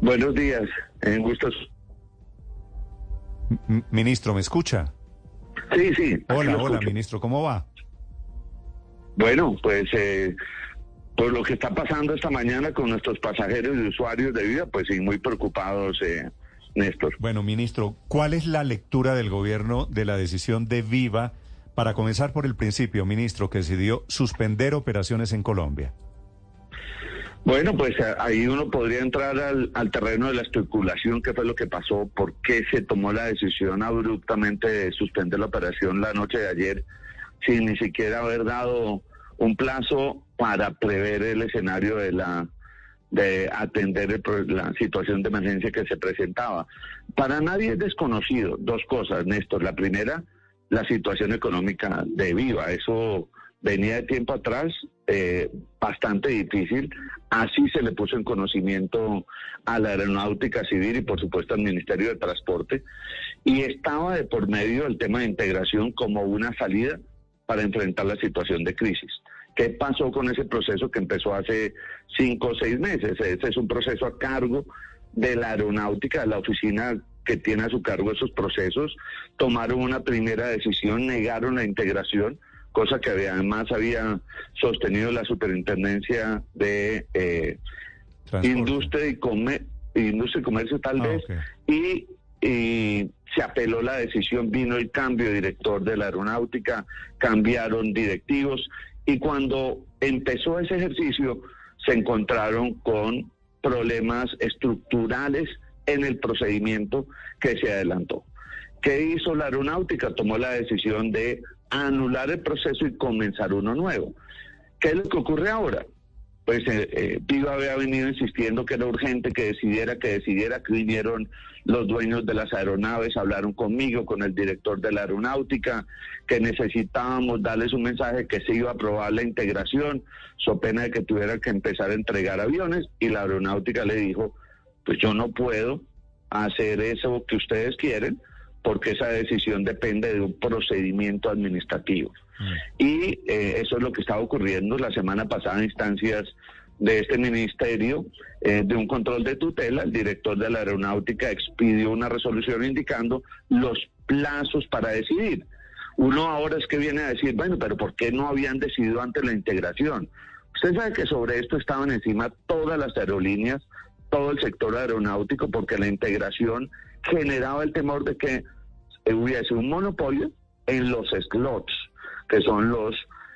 Buenos días, en gustos. M- ministro, ¿me escucha? Sí, sí. Hola, hola, escucho. ministro, ¿cómo va? Bueno, pues eh, por lo que está pasando esta mañana con nuestros pasajeros y usuarios de vida, pues sí, muy preocupados, eh, Néstor. Bueno, ministro, ¿cuál es la lectura del gobierno de la decisión de Viva para comenzar por el principio, ministro, que decidió suspender operaciones en Colombia? Bueno, pues eh, ahí uno podría entrar al, terreno de la especulación, qué fue lo que pasó, por qué se tomó la decisión abruptamente de suspender la operación la noche de ayer, sin ni siquiera haber dado un plazo para prever el escenario de la de atender el la situación de emergencia que se presentaba. Para nadie es desconocido dos cosas, Néstor. La primera, la situación económica de Viva. Eso venía de tiempo atrás, eh, bastante difícil. Así se le puso en conocimiento a la Aeronáutica Civil y, por supuesto, al Ministerio de Transporte. Y estaba de por medio el tema de integración como una salida para enfrentar la situación de crisis. ¿Qué pasó con ese proceso que empezó hace cinco o seis meses? Ese es un proceso a cargo de la aeronáutica, de la oficina que tiene a su cargo esos procesos. Tomaron una primera decisión, negaron la integración, cosa que además había sostenido la superintendencia de eh, industria y, Come- industria y comercio tal Ah, vez y, y se apeló la decisión, vino el cambio de director de la aeronáutica, cambiaron directivos y cuando empezó ese ejercicio se encontraron con problemas estructurales en el procedimiento que se adelantó. ¿Qué hizo la aeronáutica? Tomó la decisión de anular el proceso y comenzar uno nuevo. ¿Qué es lo que ocurre ahora? Pues eh, eh, había venido insistiendo que era urgente que decidiera, que decidiera, que vinieron los dueños de las aeronaves, hablaron conmigo, con el director de la aeronáutica, que necesitábamos darles un mensaje que se iba a aprobar la integración, so pena de que tuviera que empezar a entregar aviones, y la aeronáutica le dijo, pues yo no puedo hacer eso que ustedes quieren, porque esa decisión depende de un procedimiento administrativo. Y eh, eso es lo que estaba ocurriendo la semana pasada en instancias de este ministerio eh, de un control de tutela. El director de la aeronáutica expidió una resolución indicando los plazos para decidir. Uno ahora es que viene a decir, bueno, pero ¿por qué no habían decidido antes la integración? Usted sabe que sobre esto estaban encima todas las aerolíneas, todo el sector aeronáutico, porque la integración generaba el temor de que hubiese un monopolio en los slots, que son los,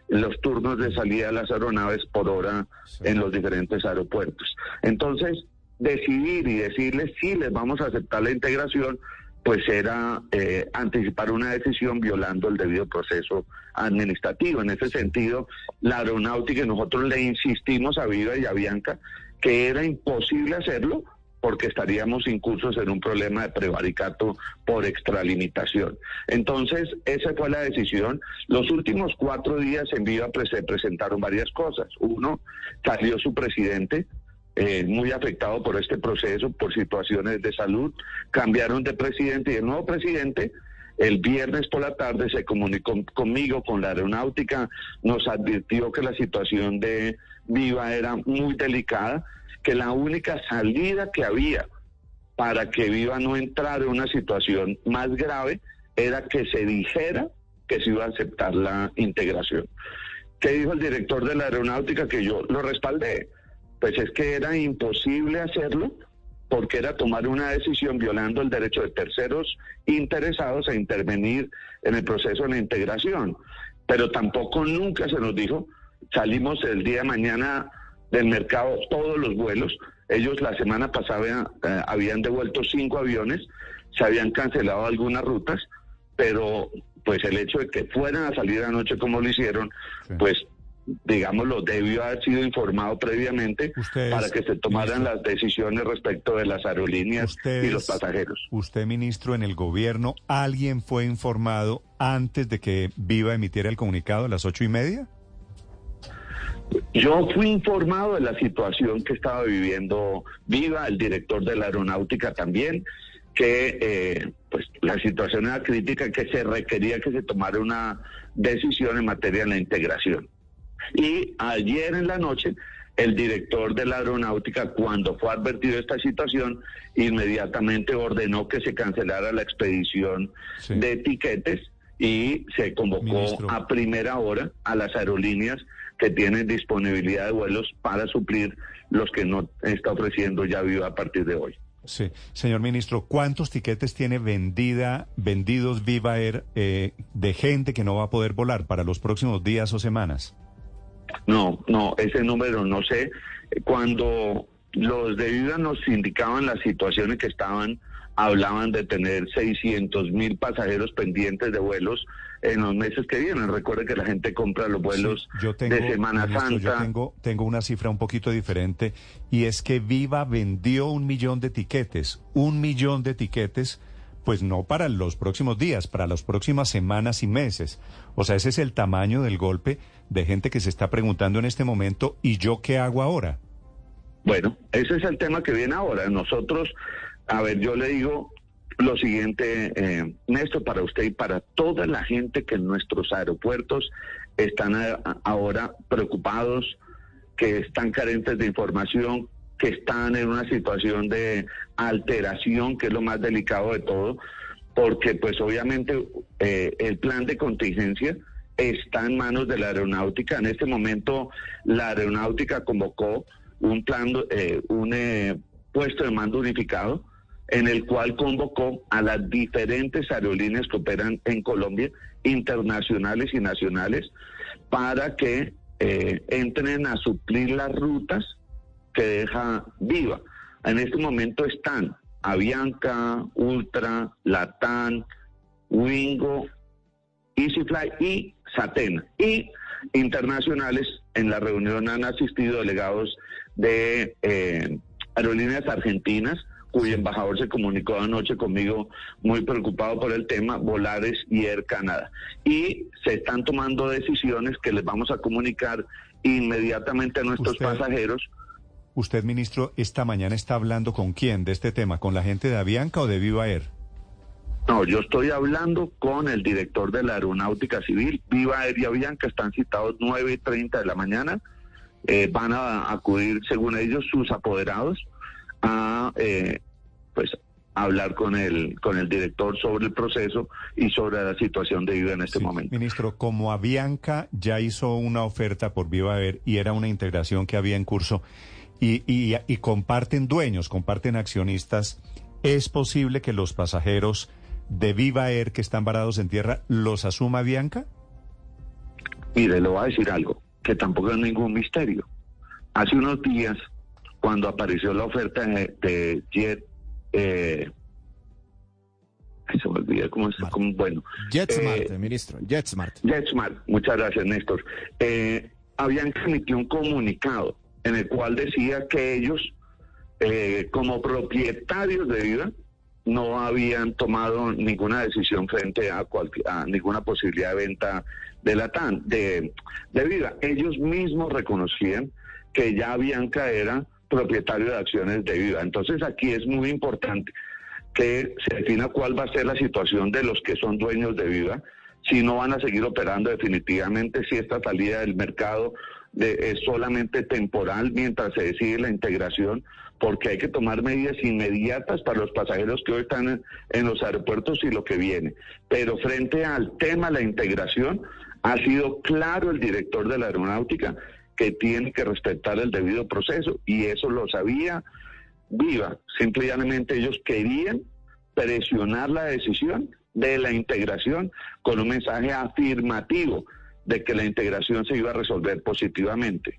los turnos de salida de las aeronaves por hora Sí. en los diferentes aeropuertos. Entonces, decidir y decirles si les vamos a aceptar la integración, pues era eh, anticipar una decisión violando el debido proceso administrativo. En ese sentido, la aeronáutica y nosotros le insistimos a Viva y a Bianca que era imposible hacerlo porque estaríamos incursos en un problema de prevaricato por extralimitación. Entonces, esa fue la decisión. Los últimos cuatro días en Viva pues, se presentaron varias cosas. Uno, salió su presidente, eh, muy afectado por este proceso, por situaciones de salud, cambiaron de presidente y el nuevo presidente el viernes por la tarde se comunicó conmigo, con la aeronáutica, nos advirtió que la situación de Viva era muy delicada, que la única salida que había para que Viva no entrara en una situación más grave era que se dijera que se iba a aceptar la integración. ¿Qué dijo el director de la aeronáutica? Que yo lo respaldé. Pues es que era imposible hacerlo porque era tomar una decisión violando el derecho de terceros interesados a intervenir en el proceso de la integración. Pero tampoco nunca se nos dijo, salimos el día de mañana del mercado todos los vuelos. Ellos la semana pasada eh, habían devuelto cinco aviones, se habían cancelado algunas rutas, pero pues el hecho de que fueran a salir anoche como lo hicieron, Sí. pues digámoslo, debió haber sido informado previamente Ustedes, para que se tomaran ministro. las decisiones respecto de las aerolíneas y los pasajeros. Usted, ministro, en el gobierno, ¿alguien fue informado antes de que Viva emitiera el comunicado a las ocho y media? Yo fui informado de la situación que estaba viviendo Viva, el director de la aeronáutica también, que eh, pues la situación era crítica, que se requería que se tomara una decisión en materia de la integración. Y ayer en la noche, el director de la aeronáutica, cuando fue advertido de esta situación, inmediatamente ordenó que se cancelara la expedición Sí. de etiquetes y se convocó Ministro. a primera hora a las aerolíneas que tienen disponibilidad de vuelos para suplir los que no está ofreciendo ya Viva a partir de hoy. Sí. Señor ministro, ¿cuántos tiquetes tiene vendida, vendidos Viva Air eh, de gente que no va a poder volar para los próximos días o semanas? No, no, ese número no sé. Cuando los de Viva nos indicaban las situaciones que estaban, hablaban de tener 600 mil pasajeros pendientes de vuelos en los meses que vienen. Recuerde que la gente compra los vuelos Sí, yo tengo, de Semana ministro, Santa. Yo tengo, tengo una cifra un poquito diferente y es que Viva vendió un millón de tiquetes, un millón de tiquetes, pues no para los próximos días, para las próximas semanas y meses. O sea, ese es el tamaño del golpe de gente que se está preguntando en este momento, ¿y yo qué hago ahora? Bueno, ese es el tema que viene ahora. Nosotros, a ver, yo le digo lo siguiente, eh, Néstor, para usted y para toda la gente que en nuestros aeropuertos están a- ahora preocupados, que están carentes de información, que están en una situación de alteración, que es lo más delicado de todo, porque pues obviamente eh, el plan de contingencia está en manos de la aeronáutica. En este momento la aeronáutica convocó un plan, eh, un eh, puesto de mando unificado en el cual convocó a las diferentes aerolíneas que operan en Colombia, internacionales y nacionales, para que eh, entren a suplir las rutas que deja viva. En este momento están Avianca, Ultra, Latam, Wingo, EasyFly y Satena. Y internacionales, en la reunión han asistido delegados de eh, aerolíneas argentinas, cuyo embajador se comunicó anoche conmigo muy preocupado por el tema, Volares y Air Canada. Y se están tomando decisiones que les vamos a comunicar inmediatamente a nuestros Usted- pasajeros. Usted, ministro, esta mañana está hablando con quién de este tema, con la gente de Avianca o de Viva Air. No, yo estoy hablando con el director de la Aeronáutica Civil, Viva Air y Avianca, están citados 9 y 30 de la mañana. Eh, van a acudir, según ellos, sus apoderados a eh, pues hablar con el con el director sobre el proceso y sobre la situación de Viva en este Sí, momento. Ministro, como Avianca ya hizo una oferta por Viva Air y era una integración que había en curso y, y- y comparten dueños, comparten accionistas, ¿es posible que los pasajeros de Viva Air que están varados en tierra los asuma Avianca? Mire, le voy a decir algo, que tampoco es ningún misterio. Hace unos días, cuando apareció la oferta de, Jet, eh, se me olvida cómo es, cómo- bueno, JetSmart, Eh, ministro, JetSmart. JetSmart, muchas gracias Néstor. Eh, habían emitido un comunicado en el cual decía que ellos, eh, como propietarios de Viva, no habían tomado ninguna decisión frente a, cualquier, a ninguna posibilidad de venta de la TAN, de, de Viva. Ellos mismos reconocían que ya Bianca era propietario de acciones de Viva. Entonces aquí es muy importante que se defina cuál va a ser la situación de los que son dueños de Viva, si no van a seguir operando definitivamente, si esta salida del mercado de- es solamente temporal mientras se decide la integración, porque hay que tomar medidas inmediatas para los pasajeros que hoy están en, en los aeropuertos y lo que viene. Pero frente al tema de la integración, ha sido claro el director de la aeronáutica que tiene que respetar el debido proceso y eso lo sabía viva. Simple y llanamente ellos querían presionar la decisión de la integración con un mensaje afirmativo de que la integración se iba a resolver positivamente.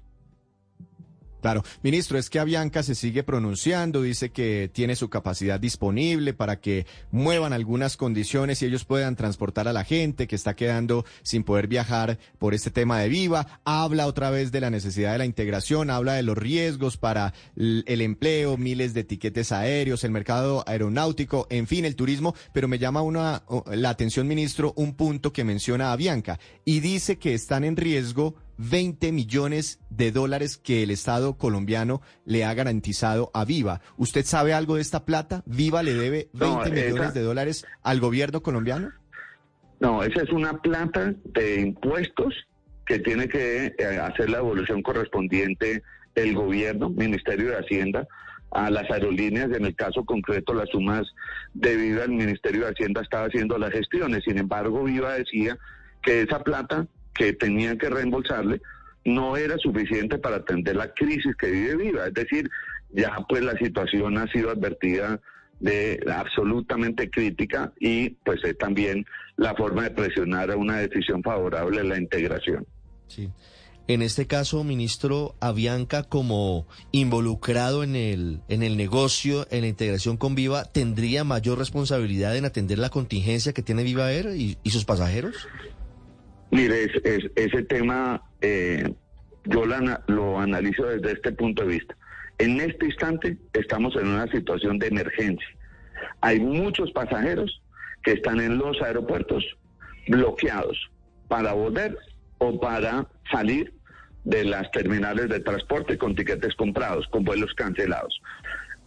Claro, ministro, es que Avianca se sigue pronunciando, dice que tiene su capacidad disponible para que muevan algunas condiciones y ellos puedan transportar a la gente que está quedando sin poder viajar por este tema de Viva. Habla otra vez de la necesidad de la integración, habla de los riesgos para el empleo, miles de tiquetes aéreos, el mercado aeronáutico, en fin, el turismo, pero me llama una, la atención, ministro, un punto que menciona Avianca y dice que están en riesgo 20 millones de dólares que el Estado colombiano le ha garantizado a Viva. ¿Usted sabe algo de esta plata? ¿Viva le debe 20 millones de dólares al gobierno colombiano? No, esa es una plata de impuestos que tiene que eh, hacer la evolución correspondiente el gobierno, Ministerio de Hacienda, a las aerolíneas. En el caso concreto, las sumas de Viva, el Ministerio de Hacienda estaba haciendo las gestiones. Sin embargo, Viva decía que esa plata que tenían que reembolsarle no era suficiente para atender la crisis que vive Viva. Es decir, ya pues la situación ha sido advertida de absolutamente crítica y pues es también la forma de presionar a una decisión favorable a la integración. Sí. En este caso, ministro Avianca, como involucrado en el, en el negocio, en la integración con Viva, ¿tendría mayor responsabilidad en atender la contingencia que tiene Viva Air y, y sus pasajeros? Mire, ese tema eh, yo lo analizo desde este punto de vista. En este instante estamos en una situación de emergencia. Hay muchos pasajeros que están en los aeropuertos bloqueados para volver o para salir de las terminales de transporte con tiquetes comprados, con vuelos cancelados.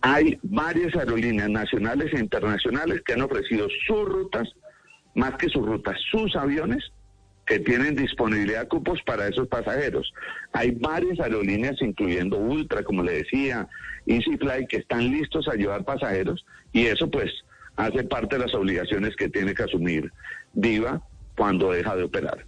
Hay varias aerolíneas nacionales e internacionales que han ofrecido sus rutas, más que sus rutas, sus aviones que tienen disponibilidad de cupos para esos pasajeros. Hay varias aerolíneas, incluyendo Ultra, como le decía, EasyFly, que están listos a llevar pasajeros y eso pues hace parte de las obligaciones que tiene que asumir Viva cuando deja de operar.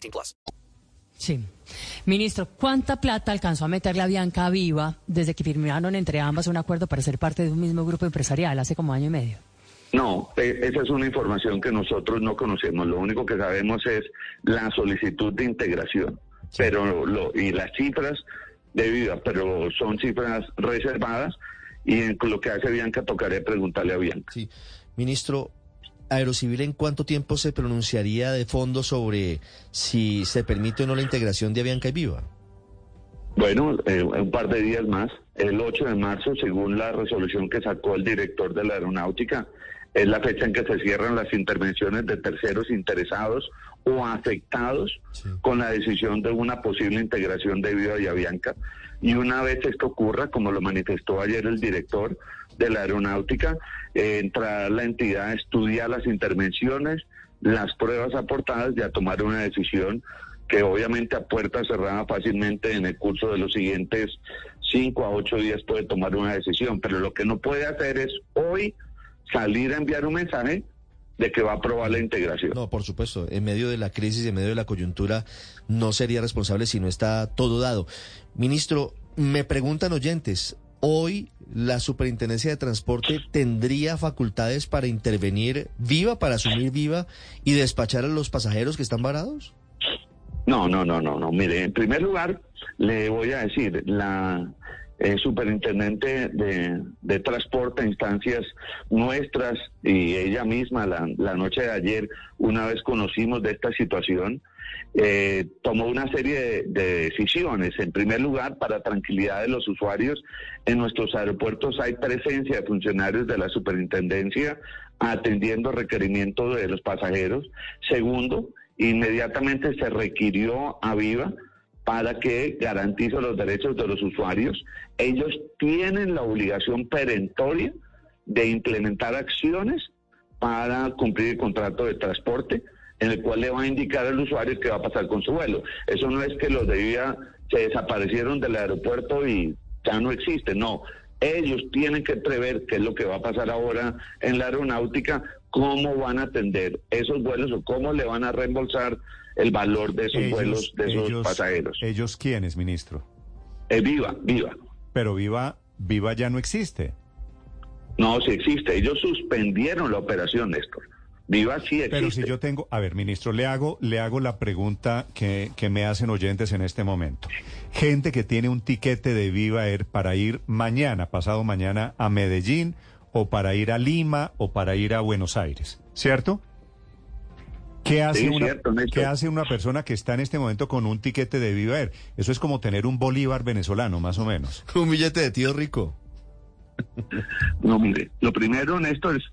18 plus. Sí. Ministro, ¿cuánta plata alcanzó a meterle a Bianca Viva desde que firmaron entre ambas un acuerdo para ser parte de un mismo grupo empresarial hace como año y medio? No, e, esa es una información que nosotros no conocemos. Lo único que sabemos es la solicitud de integración. Pero lo, y las cifras de vida, pero son cifras reservadas y en lo que hace Bianca tocaré preguntarle a Bianca. Sí, ministro, Aerocivil, ¿en cuánto tiempo se pronunciaría de fondo sobre si se permite o no la integración de Avianca y Viva? Bueno, eh, un par de días más, el 8 de marzo, según la resolución que sacó el director de la aeronáutica, es la fecha en que se cierran las intervenciones de terceros interesados o afectados con la decisión de una posible integración de Viva y Avianca. Y una vez esto ocurra, como lo manifestó ayer el director de la aeronáutica, eh, entrará la entidad a estudiar las intervenciones, las pruebas aportadas y a tomar una decisión que obviamente a puerta cerrada fácilmente en el curso de los siguientes cinco a ocho días puede tomar una decisión. Pero lo que no puede hacer es hoy salir a enviar un mensaje de que va a aprobar la integración. No, por supuesto, en medio de la crisis, en medio de la coyuntura, no sería responsable si no está todo dado. Ministro, me preguntan oyentes, ¿hoy la Superintendencia de Transporte tendría facultades para intervenir viva, para asumir viva y despachar a los pasajeros que están varados? No, no, no, no, no. Mire, en primer lugar, le voy a decir, la eh, superintendente de, transporte a instancias nuestras y ella misma la, la, noche de ayer, una vez conocimos de esta situación, eh, tomó una serie de, de, decisiones. En primer lugar, para tranquilidad de los usuarios, en nuestros aeropuertos hay presencia de funcionarios de la superintendencia atendiendo requerimientos de los pasajeros. Segundo, inmediatamente se requirió a Viva para que garantice los derechos de los usuarios. Ellos tienen la obligación perentoria de implementar acciones para cumplir el contrato de transporte en el cual le va a indicar al usuario qué va a pasar con su vuelo. Eso no es que los de Viva se desaparecieron del aeropuerto y ya no existe, no. Ellos tienen que prever qué es lo que va a pasar ahora en la aeronáutica, cómo van a atender esos vuelos o cómo le van a reembolsar el valor de esos vuelos de esos ellos- pasajeros. ¿Ellos quiénes, ministro? Eh, viva, viva. Pero Viva, Viva ya no existe. No, sí existe. Ellos suspendieron la operación, Néstor. Viva sí existe. Pero si yo tengo, a ver, ministro, le hago, le hago la pregunta que, que me hacen oyentes en este momento. Gente que tiene un tiquete de Viva Air para ir mañana, pasado mañana, a Medellín, o para ir a Lima, o para ir a Buenos Aires, ¿cierto? ¿Qué hace, Sí, una, cierto. ¿Qué hace una persona que está en este momento con un tiquete de Viva Air? Eso es como tener un bolívar venezolano, más o menos. Un billete de tío rico. No, mire, lo primero, Néstor, es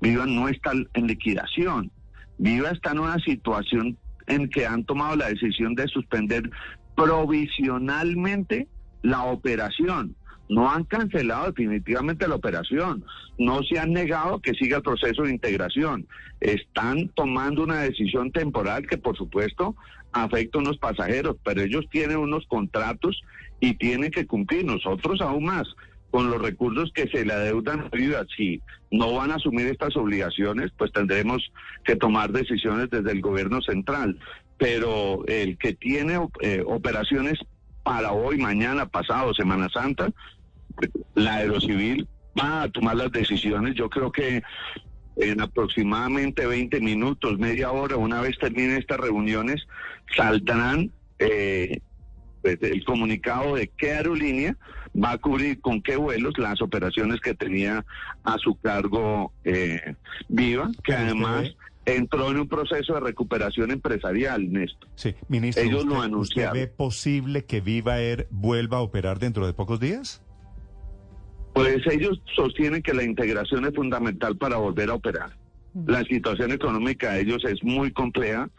Viva no está en liquidación. Viva está en una situación en que han tomado la decisión de suspender provisionalmente la operación. No han cancelado definitivamente la operación. No se han negado que siga el proceso de integración. Están tomando una decisión temporal que, por supuesto, afecta a unos pasajeros, pero ellos tienen unos contratos y tienen que cumplir. Nosotros aún más con los recursos que se le adeudan a si no van a asumir estas obligaciones, pues tendremos que tomar decisiones desde el gobierno central. Pero el que tiene eh, operaciones para hoy, mañana, pasado, Semana Santa, la Aerocivil va a tomar las decisiones. Yo creo que en aproximadamente 20 minutos, media hora, una vez terminen estas reuniones, saldrán eh, pues, el comunicado de qué aerolínea va a cubrir con qué vuelos las operaciones que tenía a su cargo eh, Viva, que además entró en un proceso de recuperación empresarial, Néstor. Sí, ministro, Ellos lo ¿usted, ¿usted anunciaron. ve posible que Viva Air vuelva a operar dentro de pocos días? Pues ellos sostienen que la integración es fundamental para volver a operar. La situación económica de ellos es muy compleja.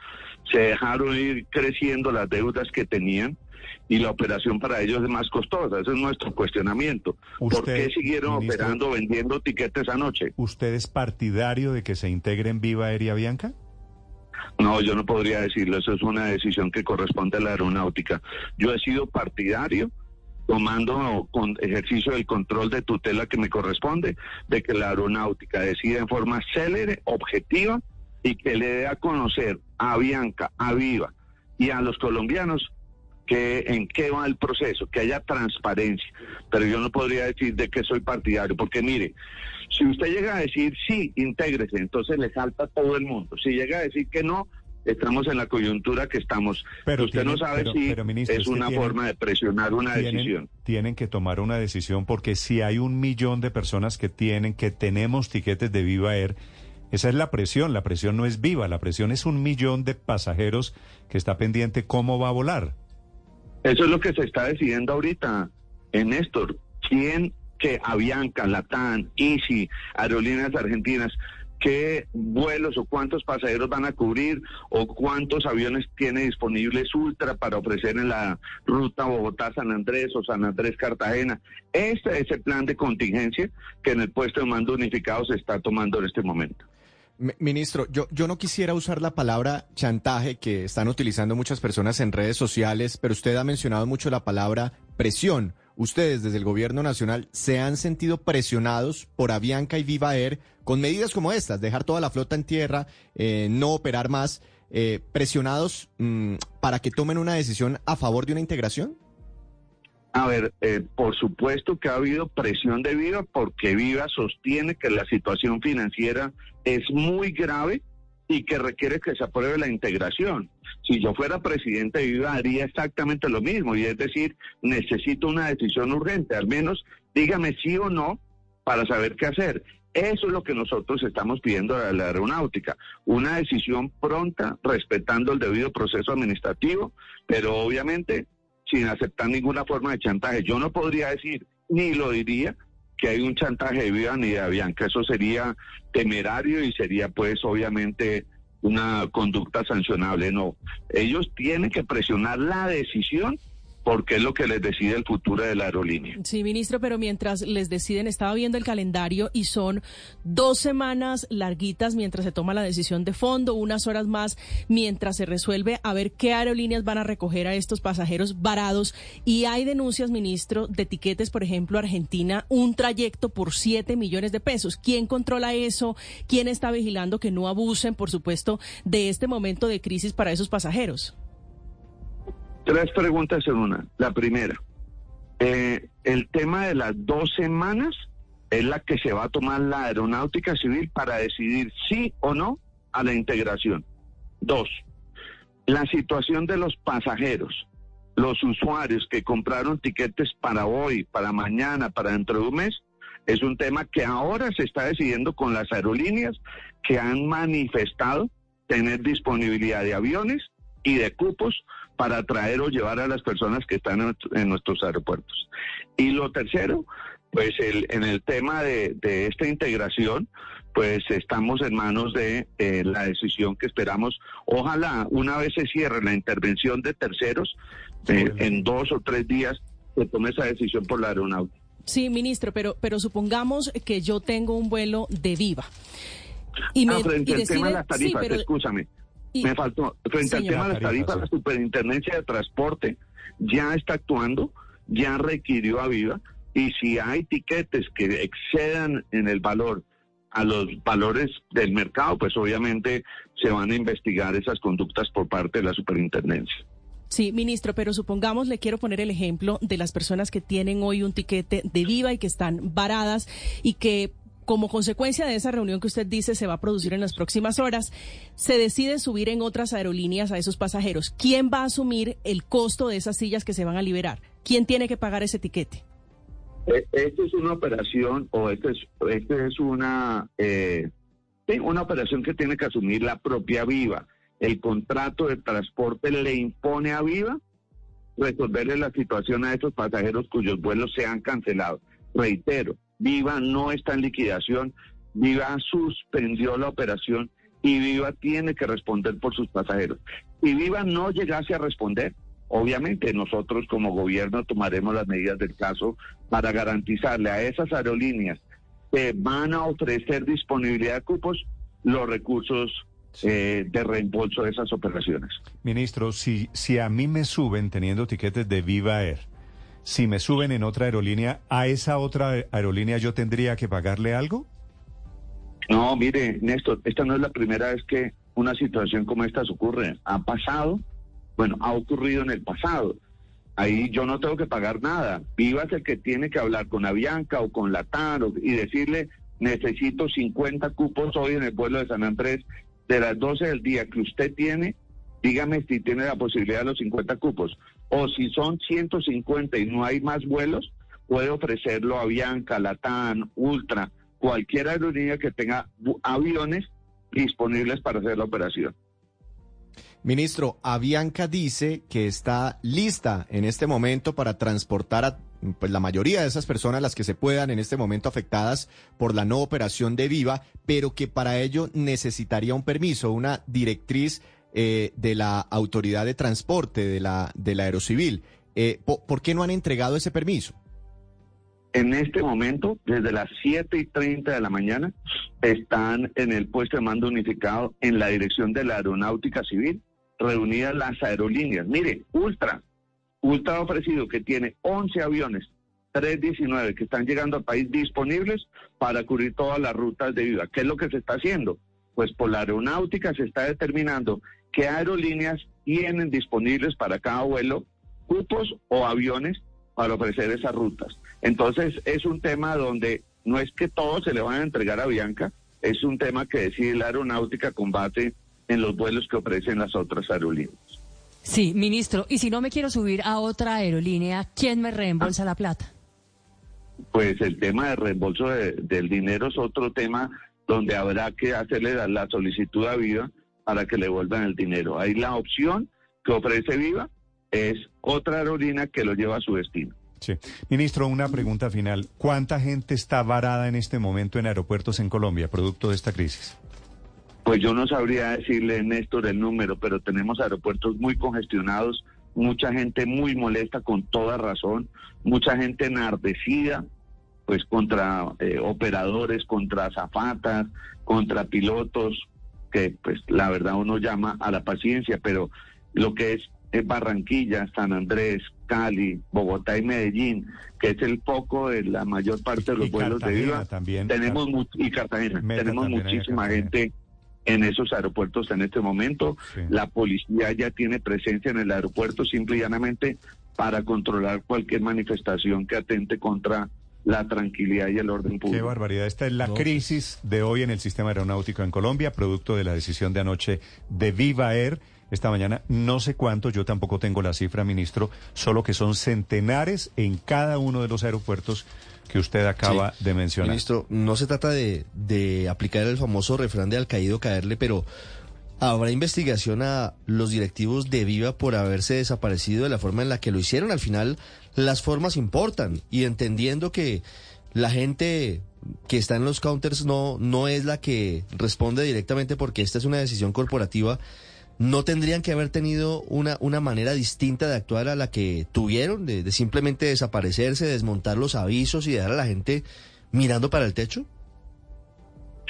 Se dejaron ir creciendo las deudas que tenían y la operación para ellos es más costosa. Ese es nuestro cuestionamiento. ¿Por qué siguieron ministro- operando, vendiendo tiquetes anoche? ¿Usted es partidario de que se integren Viva Air y Avianca? No, yo no podría decirlo. Eso es una decisión que corresponde a la aeronáutica. Yo he sido partidario tomando con ejercicio del control de tutela que me corresponde, de que la aeronáutica decida en forma célere, objetiva y que le dé a conocer a Bianca, a Viva y a los colombianos que en qué va el proceso, que haya transparencia. Pero yo no podría decir de que soy partidario, porque mire, si usted llega a decir sí, intégrese, entonces le salta a todo el mundo. Si llega a decir que no, estamos en la coyuntura que estamos. Pero usted no sabe pero- si pero, ministro, es es que una tienen- forma de presionar una tienen, decisión. tienen que tomar una decisión porque si hay un millón de personas que tienen, que tenemos tiquetes de Viva Air, esa es la presión. La presión no es viva, la presión es un millón de pasajeros que está pendiente cómo va a volar. Eso es lo que se está decidiendo ahorita, en Néstor. ¿Quién que Avianca, Latam, Easy, Aerolíneas Argentinas, qué vuelos o cuántos pasajeros van a cubrir o cuántos aviones tiene disponibles Ultra para ofrecer en la ruta Bogotá-San Andrés o San Andrés-Cartagena? Ese es el plan de contingencia que en el puesto de mando unificado se está tomando en este momento. Mi- Ministro, yo, yo no quisiera usar la palabra chantaje que están utilizando muchas personas en redes sociales, pero usted ha mencionado mucho la palabra presión. Ustedes desde el gobierno nacional se han sentido presionados por Avianca y Viva Air con medidas como estas, dejar toda la flota en tierra, eh, no operar más, eh, presionados mm, para que tomen una decisión a favor de una integración. A ver, eh, por supuesto que ha habido presión de Viva porque Viva sostiene que la situación financiera es muy grave y que requiere que se apruebe la integración. Si yo fuera presidente de Viva haría exactamente lo mismo y es decir, necesito una decisión urgente, al menos dígame sí o no para saber qué hacer. Eso es lo que nosotros estamos pidiendo a la aeronáutica, una decisión pronta, respetando el debido proceso administrativo, pero obviamente sin aceptar ninguna forma de chantaje. Yo no podría decir, ni lo diría, que hay un chantaje de Viva ni de Avianca. Eso sería temerario y sería pues obviamente una conducta sancionable. No, ellos tienen que presionar la decisión porque es lo que les decide el futuro de la aerolínea. Sí, ministro, pero mientras les deciden, estaba viendo el calendario y son dos semanas larguitas mientras se toma la decisión de fondo, unas horas más mientras se resuelve a ver qué aerolíneas van a recoger a estos pasajeros varados. Y hay denuncias, ministro, de tiquetes, por ejemplo, Argentina, un trayecto por 7 millones de pesos. ¿Quién controla eso? ¿Quién está vigilando que no abusen, por supuesto, de este momento de crisis para esos pasajeros? Tres preguntas en una. La primera, eh, el tema de las dos semanas es la que se va a tomar la aeronáutica civil para decidir sí o no a la integración. Dos, la situación de los pasajeros, los usuarios que compraron tiquetes para hoy, para mañana, para dentro de un mes, es un tema que ahora se está decidiendo con las aerolíneas que han manifestado tener disponibilidad de aviones y de cupos para traer o llevar a las personas que están en, nuestros aeropuertos. Y lo tercero, pues el, en el tema de, esta integración, pues estamos en manos de eh, la decisión que esperamos. Ojalá una vez se cierre la intervención de terceros, eh, en dos o tres días se tome esa decisión por la aeronáutica. Sí, ministro, pero, pero supongamos que yo tengo un vuelo de Viva. Y me, frente al tema de las tarifas, escúchame. Me faltó, frente al tema de las tarifas, la Superintendencia de Transporte ya está actuando, ya requirió a Viva, y si hay tiquetes que excedan en el valor a los valores del mercado, pues obviamente se van a investigar esas conductas por parte de la superintendencia. Sí, ministro, pero supongamos, le quiero poner el ejemplo de las personas que tienen hoy un tiquete de viva y que están varadas y que como consecuencia de esa reunión que usted dice se va a producir en las próximas horas, se decide subir en otras aerolíneas a esos pasajeros. ¿Quién va a asumir el costo de esas sillas que se van a liberar? ¿Quién tiene que pagar ese tiquete? Eh, esta es una operación o esta es, este es una, eh, una operación que tiene que asumir la propia Viva. El contrato de transporte le impone a Viva resolverle la situación a estos pasajeros cuyos vuelos se han cancelado. Reitero, Viva no está en liquidación, Viva suspendió la operación y Viva tiene que responder por sus pasajeros. Si Viva no llegase a responder, obviamente nosotros como gobierno tomaremos las medidas del caso para garantizarle a esas aerolíneas que van a ofrecer disponibilidad de cupos los recursos eh, de reembolso de esas operaciones. Ministro, si, si a mí me suben teniendo tiquetes de Viva Air, si me suben en otra aerolínea, ¿a esa otra aerolínea yo tendría que pagarle algo? No, mire, Néstor, esta no es la primera vez que una situación como esta ocurre. Ha pasado, bueno, ha ocurrido en el pasado. Ahí yo no tengo que pagar nada. Viva es el que tiene que hablar con Avianca o con Latar y decirle, necesito 50 cupos hoy en el vuelo de San Andrés de las 12 del día que usted tiene dígame si tiene la posibilidad de los 50 cupos. O si son 150 y no hay más vuelos, puede ofrecerlo a Bianca, Latam, Ultra, cualquier aerolínea que tenga aviones disponibles para hacer la operación. Ministro, Avianca dice que está lista en este momento para transportar a pues, la mayoría de esas personas las que se puedan en este momento afectadas por la no operación de Viva, pero que para ello necesitaría un permiso, una directriz eh, de la Autoridad de Transporte, de la, de la Aerocivil. Eh, ¿por, qué no han entregado ese permiso? En este momento, desde las 7 y 30 de la mañana, están en el puesto de mando unificado en la dirección de la Aeronáutica Civil, reunidas las aerolíneas. Mire, Ultra, Ultra ha ofrecido que tiene 11 aviones 319 que están llegando al país disponibles para cubrir todas las rutas de vida. ¿Qué es lo que se está haciendo? Pues por la aeronáutica se está determinando qué aerolíneas tienen disponibles para cada vuelo cupos o aviones para ofrecer esas rutas. Entonces es un tema donde no es que todo se le van a entregar a Bianca, es un tema que decide la aeronáutica combate en los vuelos que ofrecen las otras aerolíneas. Sí, ministro, y si no me quiero subir a otra aerolínea, ¿quién me reembolsa la plata? Pues el tema de reembolso del dinero es otro tema donde habrá que hacerle la, solicitud a Viva para que le vuelvan el dinero. Ahí la opción que ofrece Viva es otra aerolínea que lo lleva a su destino. Sí. Ministro, una pregunta final. ¿Cuánta gente está varada en este momento en aeropuertos en Colombia, producto de esta crisis? Pues yo no sabría decirle, Néstor, el número, pero tenemos aeropuertos muy congestionados, mucha gente muy molesta con toda razón, mucha gente enardecida pues contra eh, operadores, contra zafatas, contra pilotos, que pues la verdad uno llama a la paciencia, pero lo que es, Barranquilla, San Andrés, Cali, Bogotá y Medellín, que es el foco de la mayor parte de los Y vuelos de Viva, también, tenemos y Cartagena, Meta tenemos también muchísima Cartagena. gente en esos aeropuertos en este momento. Sí. La policía ya tiene presencia en el aeropuerto simple y llanamente para controlar cualquier manifestación que atente contra la tranquilidad y el orden Qué público. barbaridad. Esta es la crisis de hoy en el sistema aeronáutico en Colombia, producto de la decisión de anoche de Viva Air. Esta mañana no sé cuánto, yo tampoco tengo la cifra, ministro, solo que son centenares en cada uno de los aeropuertos que usted acaba Sí. de mencionar. Ministro, no se trata de, de aplicar el famoso refrán de al caído caerle, pero ¿habrá investigación a los directivos de Viva por haberse desaparecido de la forma en la que lo hicieron? Al final, las formas importan y entendiendo que la gente que está en los counters no, no es la que responde directamente porque esta es una decisión corporativa. ¿No tendrían que haber tenido una, una manera distinta de actuar a la que tuvieron, de, de simplemente desaparecerse, desmontar los avisos y dejar a la gente mirando para el techo?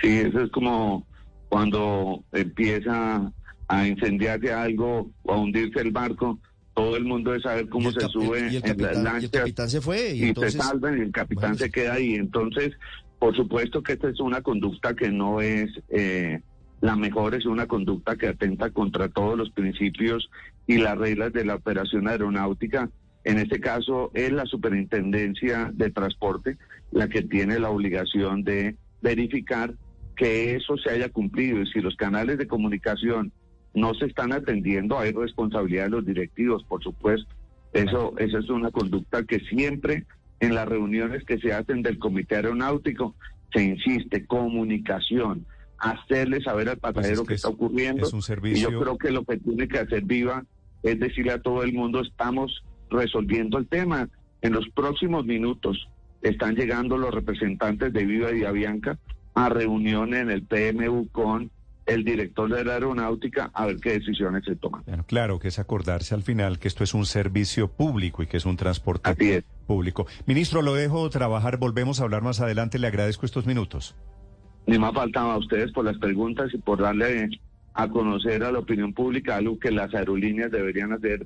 Sí, eso es como cuando empieza a incendiarse algo o a hundirse el barco, todo el mundo debe saber cómo se sube y el en las capitán- y el lanchas capitán se fue y y, entonces- se salvan y el capitán Bueno, se queda ahí. Entonces, por supuesto que esta es una conducta que no es eh, la mejor, es una conducta que atenta contra todos los principios y las reglas de la operación aeronáutica. En este caso, es la Superintendencia de Transporte la que tiene la obligación de verificar que eso se haya cumplido y si los canales de comunicación no se están atendiendo, hay responsabilidad de los directivos, por supuesto. Eso, eso es una conducta que siempre en las reuniones que se hacen del Comité Aeronáutico se insiste, comunicación, hacerle saber al pasajero Pues que qué es- está ocurriendo. es un Y servicio- yo creo que lo que tiene que hacer Viva es decirle a todo el mundo, estamos resolviendo el tema. En los próximos minutos están llegando los representantes de Viva y Avianca a reunión en el PMU con el director de la aeronáutica a ver qué decisiones se toman. Bueno, claro que es acordarse al final que esto es un servicio público y que es un transporte Así es. público. Ministro, lo dejo trabajar, volvemos a hablar más adelante, le agradezco estos minutos. Ni más faltaba a ustedes por las preguntas y por darle a conocer a la opinión pública algo que las aerolíneas deberían hacer,